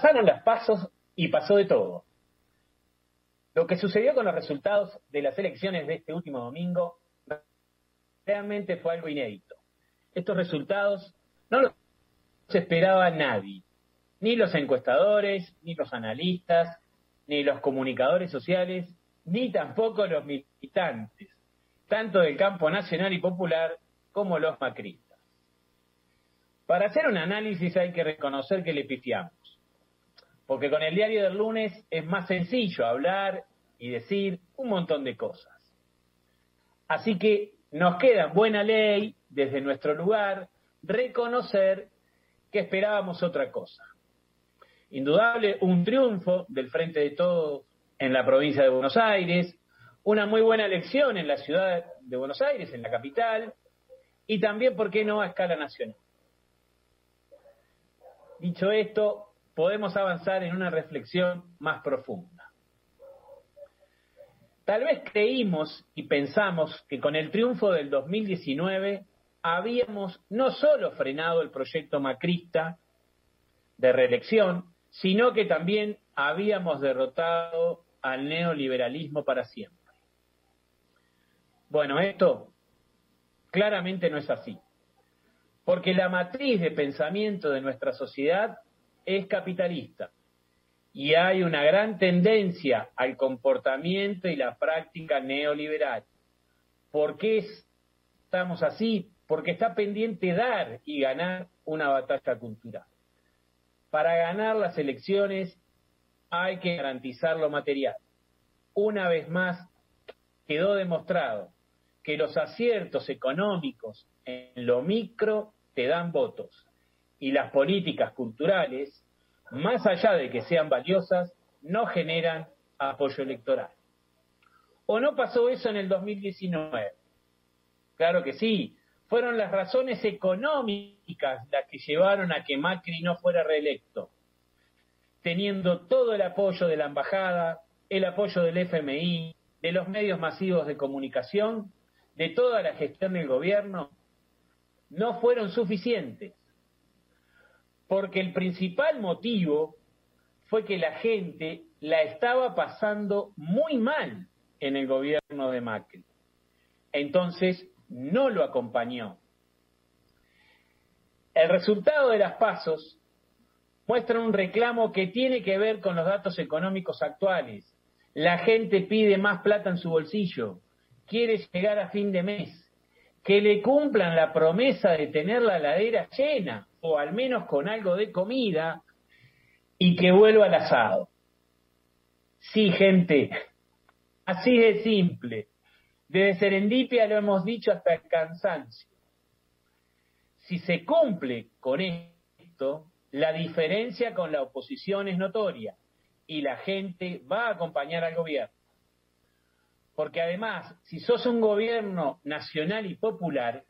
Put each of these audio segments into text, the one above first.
Pasaron las pasos y pasó de todo. Lo que sucedió con los resultados de las elecciones de este último domingo realmente fue algo inédito. Estos resultados no los esperaba nadie, ni los encuestadores, ni los analistas, ni los comunicadores sociales, ni tampoco los militantes, tanto del campo nacional y popular como los macristas. Para hacer un análisis hay que reconocer que le pifiamos, porque con el diario del lunes es más sencillo hablar y decir un montón de cosas. Así que nos queda buena ley, desde nuestro lugar, reconocer que esperábamos otra cosa. Indudable, un triunfo del Frente de Todos en la provincia de Buenos Aires, una muy buena elección en la ciudad de Buenos Aires, en la capital, y también, ¿por qué no?, a escala nacional. Dicho esto, podemos avanzar en una reflexión más profunda. Tal vez creímos y pensamos que con el triunfo del 2019 habíamos no solo frenado el proyecto macrista de reelección, sino que también habíamos derrotado al neoliberalismo para siempre. Bueno, esto claramente no es así, porque la matriz de pensamiento de nuestra sociedad es capitalista y hay una gran tendencia al comportamiento y la práctica neoliberal. ¿Por qué estamos así? Porque está pendiente dar y ganar una batalla cultural. Para ganar las elecciones hay que garantizar lo material. Una vez más, quedó demostrado que los aciertos económicos en lo micro te dan votos y las políticas culturales, más allá de que sean valiosas, no generan apoyo electoral. ¿O no pasó eso en el 2019? Claro que sí, fueron las razones económicas las que llevaron a que Macri no fuera reelecto, teniendo todo el apoyo de la embajada, el apoyo del FMI, de los medios masivos de comunicación, de toda la gestión del gobierno, no fueron suficientes. Porque el principal motivo fue que la gente la estaba pasando muy mal en el gobierno de Macri. Entonces, no lo acompañó. El resultado de las pasos muestra un reclamo que tiene que ver con los datos económicos actuales. La gente pide más plata en su bolsillo, quiere llegar a fin de mes, que le cumplan la promesa de tener la ladera llena, o al menos con algo de comida, y que vuelva al asado. Sí, gente, así de simple. Desde Serendipia lo hemos dicho hasta el cansancio. Si se cumple con esto, la diferencia con la oposición es notoria y la gente va a acompañar al gobierno. Porque además, si sos un gobierno nacional y popular,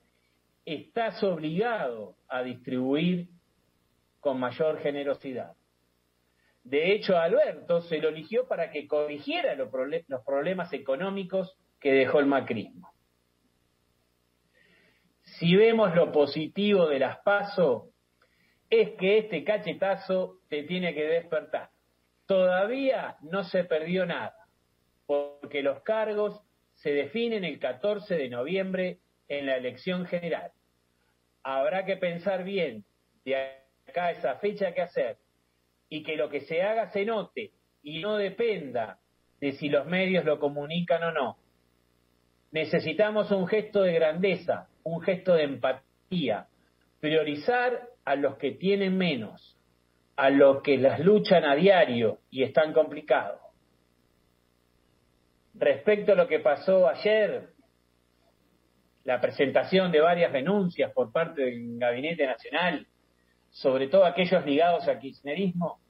estás obligado a distribuir con mayor generosidad. De hecho, Alberto se lo eligió para que corrigiera los, problemas económicos que dejó el macrismo. Si vemos lo positivo de las PASO, es que este cachetazo te tiene que despertar. Todavía no se perdió nada, porque los cargos se definen el 14 de noviembre en la elección general. Habrá que pensar bien de acá esa fecha que hacer y que lo que se haga se note y no dependa de si los medios lo comunican o no. Necesitamos un gesto de grandeza, un gesto de empatía, priorizar a los que tienen menos, a los que las luchan a diario y están complicados. Respecto a lo que pasó ayer, la presentación de varias denuncias por parte del Gabinete Nacional, sobre todo aquellos ligados al kirchnerismo,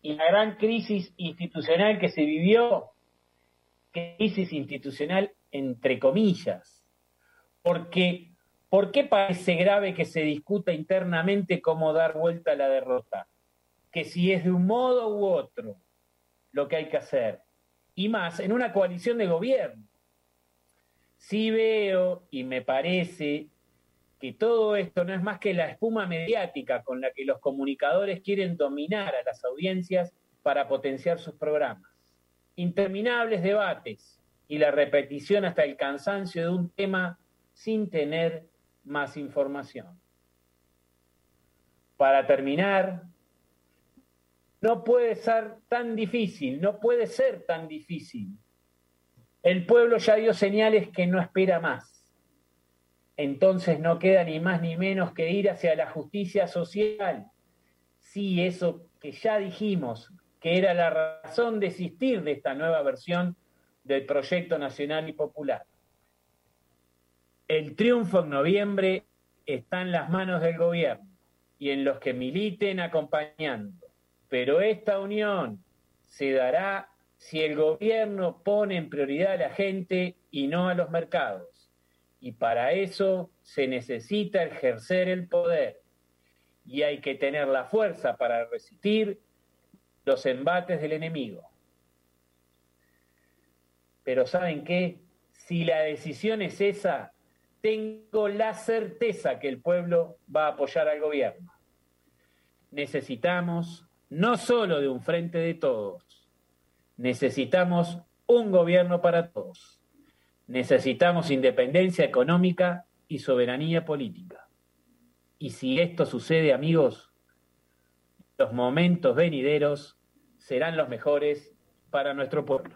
y la gran crisis institucional que se vivió, crisis institucional entre comillas, porque ¿por qué parece grave que se discuta internamente cómo dar vuelta a la derrota? Que si es de un modo u otro lo que hay que hacer, y más en una coalición de gobierno. Sí veo y me parece que todo esto no es más que la espuma mediática con la que los comunicadores quieren dominar a las audiencias para potenciar sus programas. Interminables debates y la repetición hasta el cansancio de un tema sin tener más información. Para terminar, no puede ser tan difícil, no puede ser tan difícil. El pueblo ya dio señales que no espera más. Entonces no queda ni más ni menos que ir hacia la justicia social. Sí, eso que ya dijimos, que era la razón de existir de esta nueva versión del proyecto nacional y popular. El triunfo en noviembre está en las manos del gobierno y en los que militen acompañando. Pero esta unión se dará si el gobierno pone en prioridad a la gente y no a los mercados. Y para eso se necesita ejercer el poder. Y hay que tener la fuerza para resistir los embates del enemigo. Pero ¿saben qué? Si la decisión es esa, tengo la certeza que el pueblo va a apoyar al gobierno. Necesitamos no solo de un frente de todos, necesitamos un gobierno para todos. Necesitamos independencia económica y soberanía política. Y si esto sucede, amigos, los momentos venideros serán los mejores para nuestro pueblo.